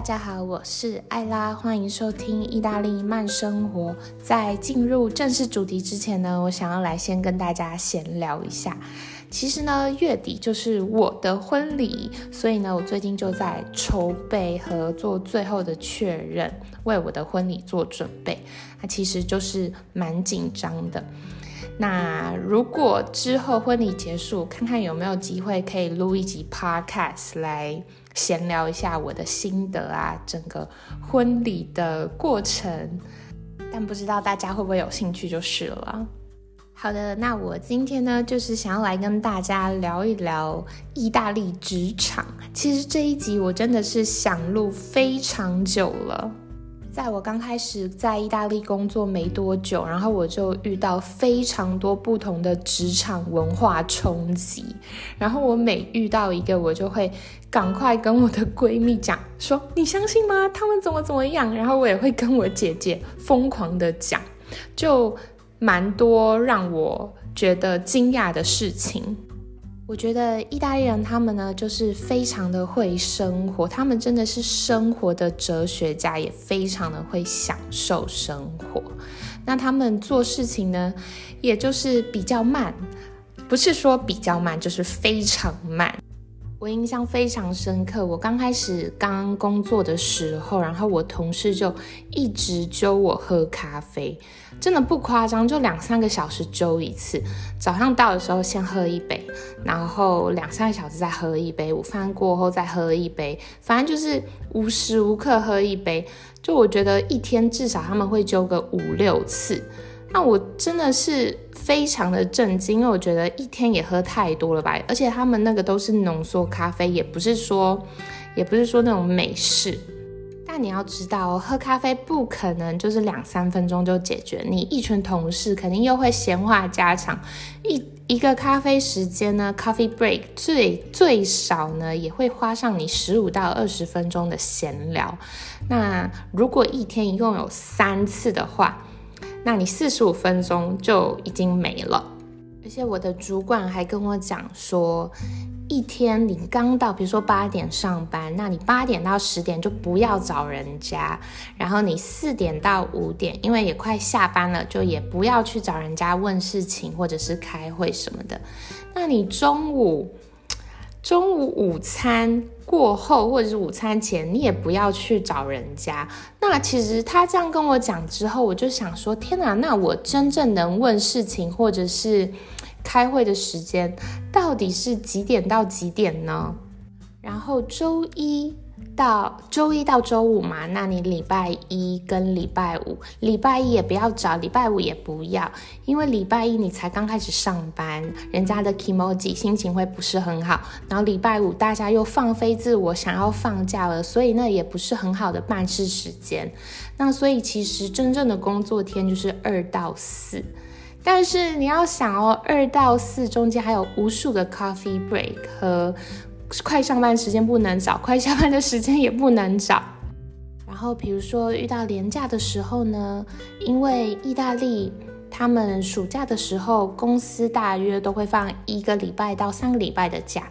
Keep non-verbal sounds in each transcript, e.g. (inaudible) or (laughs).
大家好，我是艾拉，欢迎收听意大利慢生活。在进入正式主题之前呢，我想要来先跟大家闲聊一下。其实呢，月底就是我的婚礼，所以呢，我最近就在筹备和做最后的确认，为我的婚礼做准备。那其实就是蛮紧张的。那如果之后婚礼结束，看看有没有机会可以录一集 podcast 来闲聊一下我的心得啊，整个婚礼的过程。但不知道大家会不会有兴趣就是了。好的，那我今天呢，就是想要来跟大家聊一聊意大利职场。其实这一集我真的是想录非常久了。在我刚开始在意大利工作没多久，然后我就遇到非常多不同的职场文化冲击。然后我每遇到一个，我就会赶快跟我的闺蜜讲说：“你相信吗？他们怎么怎么样？”然后我也会跟我姐姐疯狂的讲，就蛮多让我觉得惊讶的事情。我觉得意大利人他们呢，就是非常的会生活，他们真的是生活的哲学家，也非常的会享受生活。那他们做事情呢，也就是比较慢，不是说比较慢，就是非常慢。我印象非常深刻，我刚开始刚工作的时候，然后我同事就一直揪我喝咖啡，真的不夸张，就两三个小时揪一次。早上到的时候先喝一杯，然后两三个小时再喝一杯，午饭过后再喝一杯，反正就是无时无刻喝一杯。就我觉得一天至少他们会揪个五六次。那我真的是非常的震惊，因为我觉得一天也喝太多了吧，而且他们那个都是浓缩咖啡，也不是说，也不是说那种美式。但你要知道，喝咖啡不可能就是两三分钟就解决，你一群同事肯定又会闲话家常，一一个咖啡时间呢，coffee break 最最少呢也会花上你十五到二十分钟的闲聊。那如果一天一共有三次的话，那你四十五分钟就已经没了，而且我的主管还跟我讲说，一天你刚到，比如说八点上班，那你八点到十点就不要找人家，然后你四点到五点，因为也快下班了，就也不要去找人家问事情或者是开会什么的。那你中午。中午午餐过后，或者是午餐前，你也不要去找人家。那其实他这样跟我讲之后，我就想说：天哪，那我真正能问事情或者是开会的时间，到底是几点到几点呢？然后周一。到周一到周五嘛，那你礼拜一跟礼拜五，礼拜一也不要找，礼拜五也不要，因为礼拜一你才刚开始上班，人家的 emoji 心情会不是很好，然后礼拜五大家又放飞自我，想要放假了，所以那也不是很好的办事时间。那所以其实真正的工作天就是二到四，但是你要想哦，二到四中间还有无数个 coffee break 和。快上班时间不能找，(laughs) 快下班的时间也不能找。然后，比如说遇到年假的时候呢，因为意大利他们暑假的时候，公司大约都会放一个礼拜到三个礼拜的假。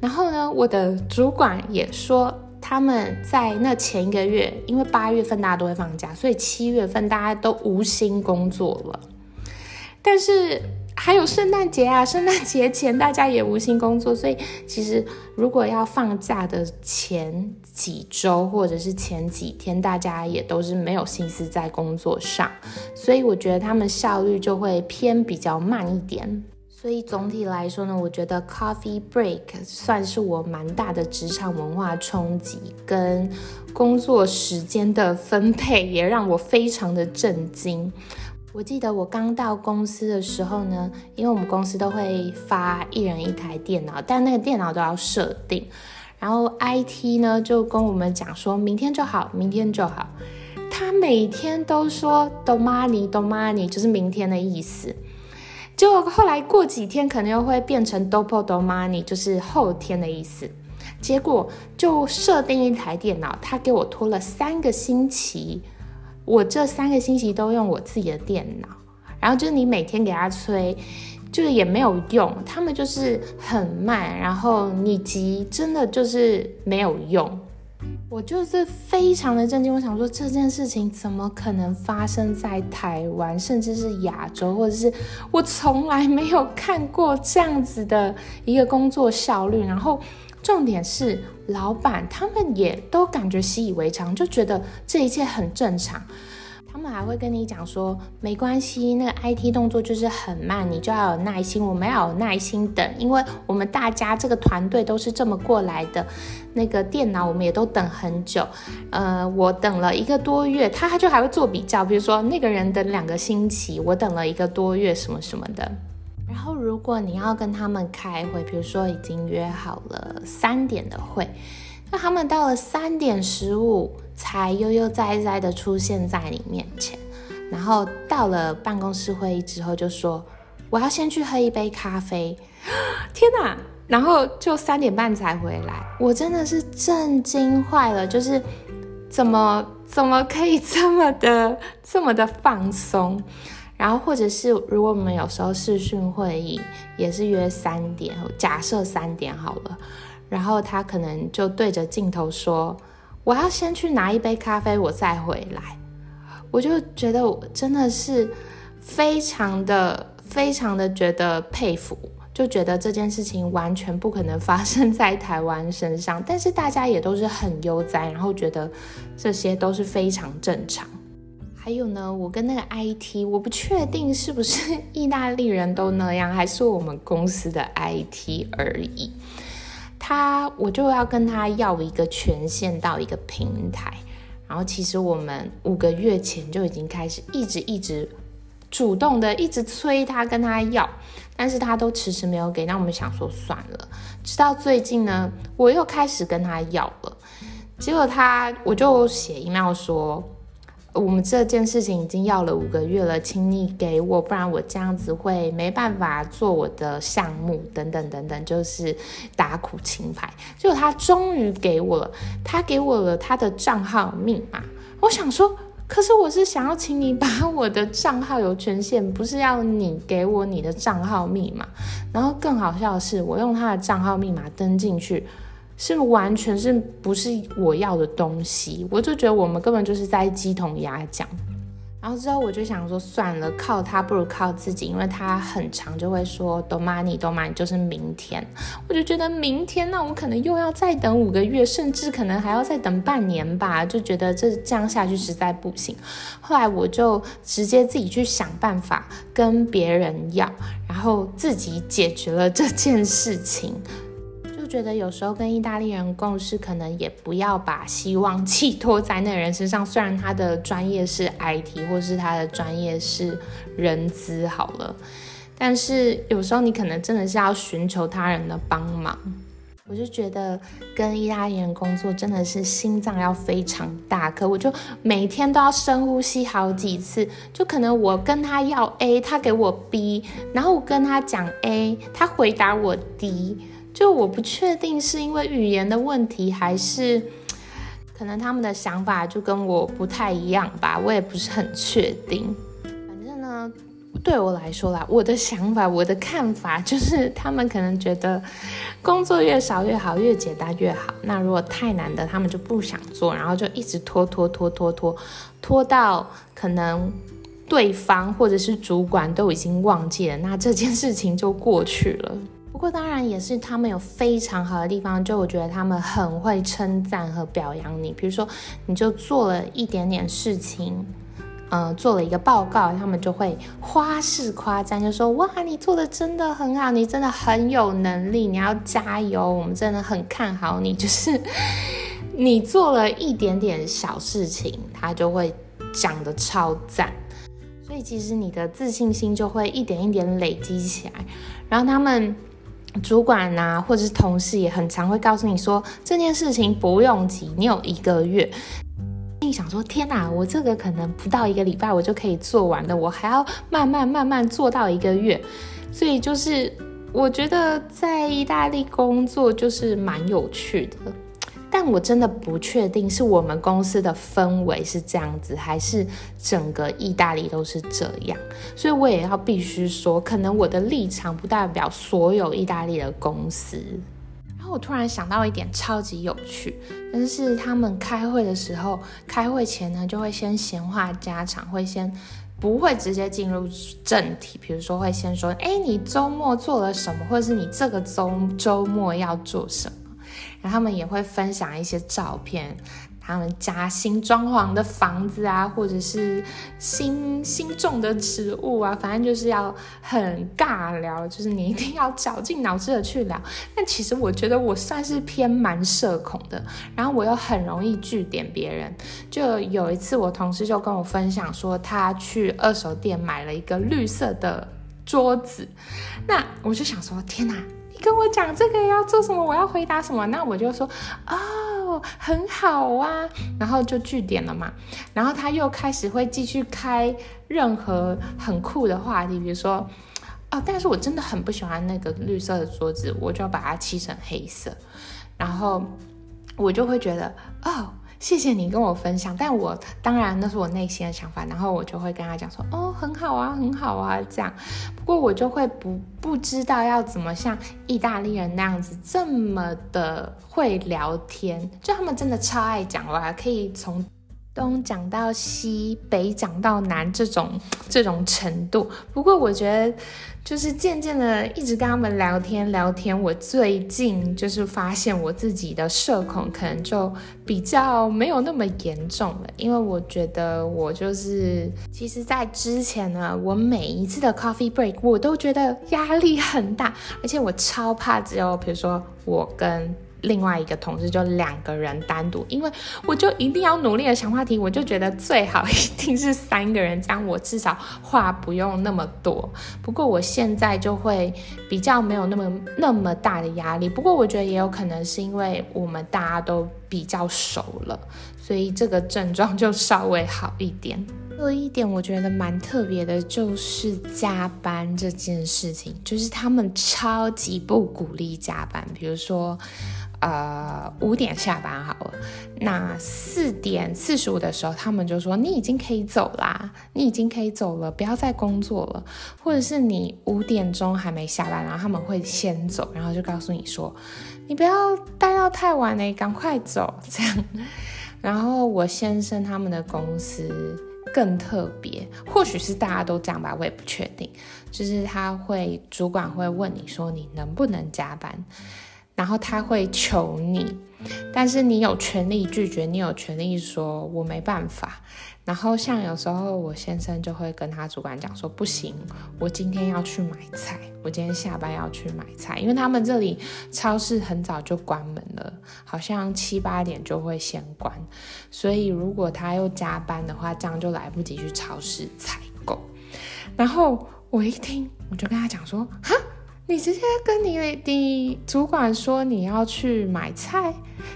然后呢，我的主管也说，他们在那前一个月，因为八月份大家都会放假，所以七月份大家都无心工作了。但是。还有圣诞节啊，(laughs) 圣诞节前大家也无心工作，所以其实如果要放假的前几周或者是前几天，大家也都是没有心思在工作上，所以我觉得他们效率就会偏比较慢一点。所以总体来说呢，我觉得 coffee break 算是我蛮大的职场文化冲击，跟工作时间的分配也让我非常的震惊。我记得我刚到公司的时候呢，因为我们公司都会发一人一台电脑，但那个电脑都要设定。然后 IT 呢就跟我们讲说，明天就好，明天就好。他每天都说 domani，domani，就是明天的意思。就后来过几天，可能又会变成 dopo domani，就是后天的意思。结果就设定一台电脑，他给我拖了三个星期。我这三个星期都用我自己的电脑，然后就是你每天给他催，就是也没有用，他们就是很慢，然后你急真的就是没有用。我就是非常的震惊，我想说这件事情怎么可能发生在台湾，甚至是亚洲，或者是我从来没有看过这样子的一个工作效率。然后重点是，老板他们也都感觉习以为常，就觉得这一切很正常。他们还会跟你讲说，没关系，那个 IT 动作就是很慢，你就要有耐心，我们要有耐心等，因为我们大家这个团队都是这么过来的。那个电脑我们也都等很久，呃，我等了一个多月，他他就还会做比较，比如说那个人等两个星期，我等了一个多月，什么什么的。然后如果你要跟他们开会，比如说已经约好了三点的会。那他们到了三点十五才悠悠哉哉的出现在你面前，然后到了办公室会议之后就说我要先去喝一杯咖啡，天哪！然后就三点半才回来，我真的是震惊坏了，就是怎么怎么可以这么的这么的放松？然后或者是如果我们有时候视讯会议也是约三点，假设三点好了。然后他可能就对着镜头说：“我要先去拿一杯咖啡，我再回来。”我就觉得我真的是非常的、非常的觉得佩服，就觉得这件事情完全不可能发生在台湾身上。但是大家也都是很悠哉，然后觉得这些都是非常正常。还有呢，我跟那个 IT，我不确定是不是 (laughs) 意大利人都那样，还是我们公司的 IT 而已。他，我就要跟他要一个权限到一个平台，然后其实我们五个月前就已经开始一直一直主动的一直催他跟他要，但是他都迟迟没有给，那我们想说算了，直到最近呢，我又开始跟他要了，结果他我就写 email 说。我们这件事情已经要了五个月了，请你给我，不然我这样子会没办法做我的项目，等等等等，就是打苦情牌。结果他终于给我了，他给我了他的账号密码。我想说，可是我是想要请你把我的账号有权限，不是要你给我你的账号密码。然后更好笑的是，我用他的账号密码登进去。是完全是不是我要的东西？我就觉得我们根本就是在鸡同鸭讲。然后之后我就想说，算了，靠他不如靠自己，因为他很长就会说 “domani，domani” 就是明天。我就觉得明天，那我可能又要再等五个月，甚至可能还要再等半年吧。就觉得这这样下去实在不行。后来我就直接自己去想办法跟别人要，然后自己解决了这件事情。觉得有时候跟意大利人共事，可能也不要把希望寄托在那人身上。虽然他的专业是 IT，或是他的专业是人资，好了，但是有时候你可能真的是要寻求他人的帮忙。我就觉得跟意大利人工作真的是心脏要非常大颗，我就每天都要深呼吸好几次。就可能我跟他要 A，他给我 B，然后我跟他讲 A，他回答我 D。就我不确定是因为语言的问题，还是可能他们的想法就跟我不太一样吧，我也不是很确定。反正呢，对我来说啦，我的想法、我的看法就是，他们可能觉得工作越少越好，越简单越好。那如果太难的，他们就不想做，然后就一直拖拖拖拖拖，拖到可能对方或者是主管都已经忘记了，那这件事情就过去了。不过当然也是他们有非常好的地方，就我觉得他们很会称赞和表扬你。比如说，你就做了一点点事情，呃，做了一个报告，他们就会花式夸赞，就说：“哇，你做的真的很好，你真的很有能力，你要加油，我们真的很看好你。”就是你做了一点点小事情，他就会讲的超赞。所以其实你的自信心就会一点一点累积起来，然后他们。主管呐，或者是同事也很常会告诉你说这件事情不用急，你有一个月。你想说天哪，我这个可能不到一个礼拜我就可以做完了，我还要慢慢慢慢做到一个月。所以就是我觉得在意大利工作就是蛮有趣的。但我真的不确定是我们公司的氛围是这样子，还是整个意大利都是这样，所以我也要必须说，可能我的立场不代表所有意大利的公司。然后我突然想到一点超级有趣，但是他们开会的时候，开会前呢就会先闲话家常，会先不会直接进入正题，比如说会先说，哎，你周末做了什么，或者是你这个周周末要做什么，然后他们也会分享一些照片。他们家新装潢的房子啊，或者是新新种的植物啊，反正就是要很尬聊，就是你一定要绞尽脑汁的去聊。但其实我觉得我算是偏蛮社恐的，然后我又很容易据点别人。就有一次，我同事就跟我分享说，他去二手店买了一个绿色的桌子，那我就想说，天哪！跟我讲这个要做什么，我要回答什么？那我就说哦，很好啊，然后就据点了嘛。然后他又开始会继续开任何很酷的话题，比如说哦，但是我真的很不喜欢那个绿色的桌子，我就要把它漆成黑色。然后我就会觉得哦。谢谢你跟我分享，但我当然那是我内心的想法，然后我就会跟他讲说，哦，很好啊，很好啊，这样。不过我就会不不知道要怎么像意大利人那样子这么的会聊天，就他们真的超爱讲话，可以从。东讲到西，北讲到南，这种 (tsk) 这种程度。不过我觉得，就是渐渐的一直跟他们聊天聊天，我最近就是发现我自己的社恐可能就比较没有那么严重了。因为我觉得我就是，其实，在之前呢，我每一次的 coffee break 我都觉得压力很大，而且我超怕只有比如说我跟。另外一个同事就两个人单独，因为我就一定要努力的想话题，我就觉得最好一定是三个人，这样我至少话不用那么多。不过我现在就会比较没有那么那么大的压力。不过我觉得也有可能是因为我们大家都比较熟了，所以这个症状就稍微好一点。(laughs) 有一点我觉得蛮特别的，就是加班这件事情，就是他们超级不鼓励加班，比如说。呃，五点下班好了。那四点四十五的时候，他们就说你已经可以走啦，你已经可以走了，不要再工作了。或者是你五点钟还没下班，然后他们会先走，然后就告诉你说，你不要待到太晚嘞，赶快走这样。然后我先生他们的公司更特别，或许是大家都这样吧，我也不确定。就是他会主管会问你说你能不能加班。然后他会求你，但是你有权利拒绝，你有权利说我没办法。然后像有时候我先生就会跟他主管讲说，不行，我今天要去买菜，我今天下班要去买菜，因为他们这里超市很早就关门了，好像七八点就会先关，所以如果他又加班的话，这样就来不及去超市采购。然后我一听，我就跟他讲说，哈。你直接跟你你主管说你要去买菜，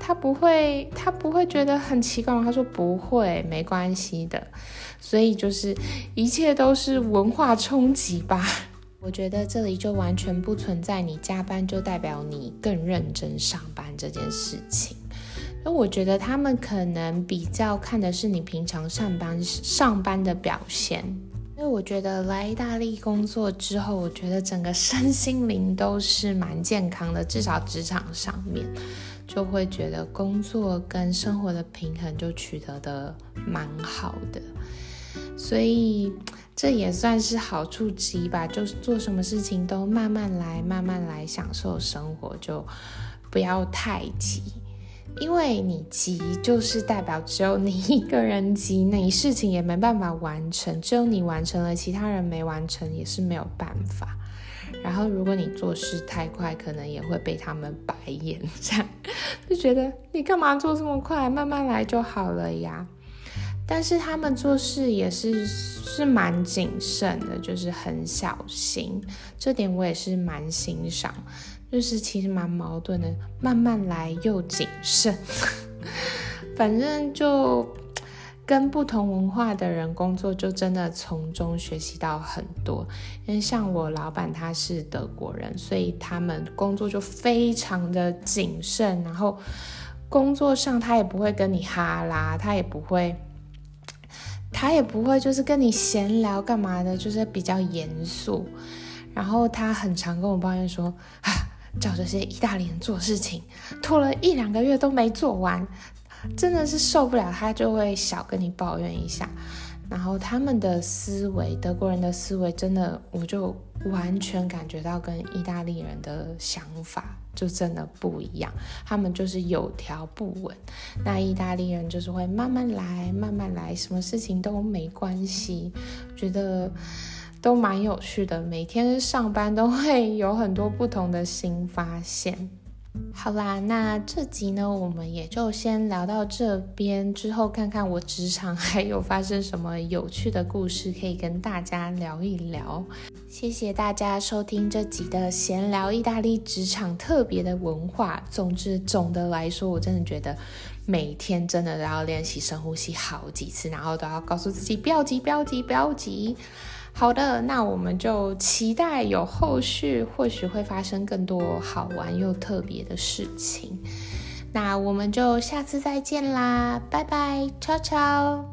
他不会他不会觉得很奇怪吗？他说不会，没关系的。所以就是一切都是文化冲击吧。(laughs) 我觉得这里就完全不存在你加班就代表你更认真上班这件事情。那我觉得他们可能比较看的是你平常上班上班的表现。因为我觉得来意大利工作之后，我觉得整个身心灵都是蛮健康的，至少职场上面就会觉得工作跟生活的平衡就取得的蛮好的，所以这也算是好处之一吧。就是做什么事情都慢慢来，慢慢来享受生活，就不要太急。因为你急，就是代表只有你一个人急，那你事情也没办法完成。只有你完成了，其他人没完成也是没有办法。然后，如果你做事太快，可能也会被他们白眼，这样就觉得你干嘛做这么快？慢慢来就好了呀。但是他们做事也是是蛮谨慎的，就是很小心，这点我也是蛮欣赏。就是其实蛮矛盾的，慢慢来又谨慎，(laughs) 反正就跟不同文化的人工作，就真的从中学习到很多。因为像我老板他是德国人，所以他们工作就非常的谨慎，然后工作上他也不会跟你哈拉，他也不会，(tsk) 他也不会就是跟你闲聊干嘛的，就是比较严肃。然后他很常跟我抱怨说啊。(sighs) 叫这些意大利人做事情，拖了一两个月都没做完，真的是受不了，他就会小跟你抱怨一下。然后他们的思维，德国人的思维，真的我就完全感觉到跟意大利人的想法就真的不一样。他们就是有条不紊，那意大利人就是会慢慢来，慢慢来，什么事情都没关系，觉得都蛮有趣的。每天上班都会有很多不同的新发现。好啦，那这集呢，我们也就先聊到这边，之后看看我职场还有发生什么有趣的故事可以跟大家聊一聊。谢谢大家收听这集的闲聊意大利职场特别的文化。总之，总的来说，我真的觉得每天真的都要练习深呼吸好几次，然后都要告诉自己不要急，不要急，不要急。好的，那我们就期待有后续，或许会发生更多好玩又特别的事情。那我们就下次再见啦，拜拜，超超。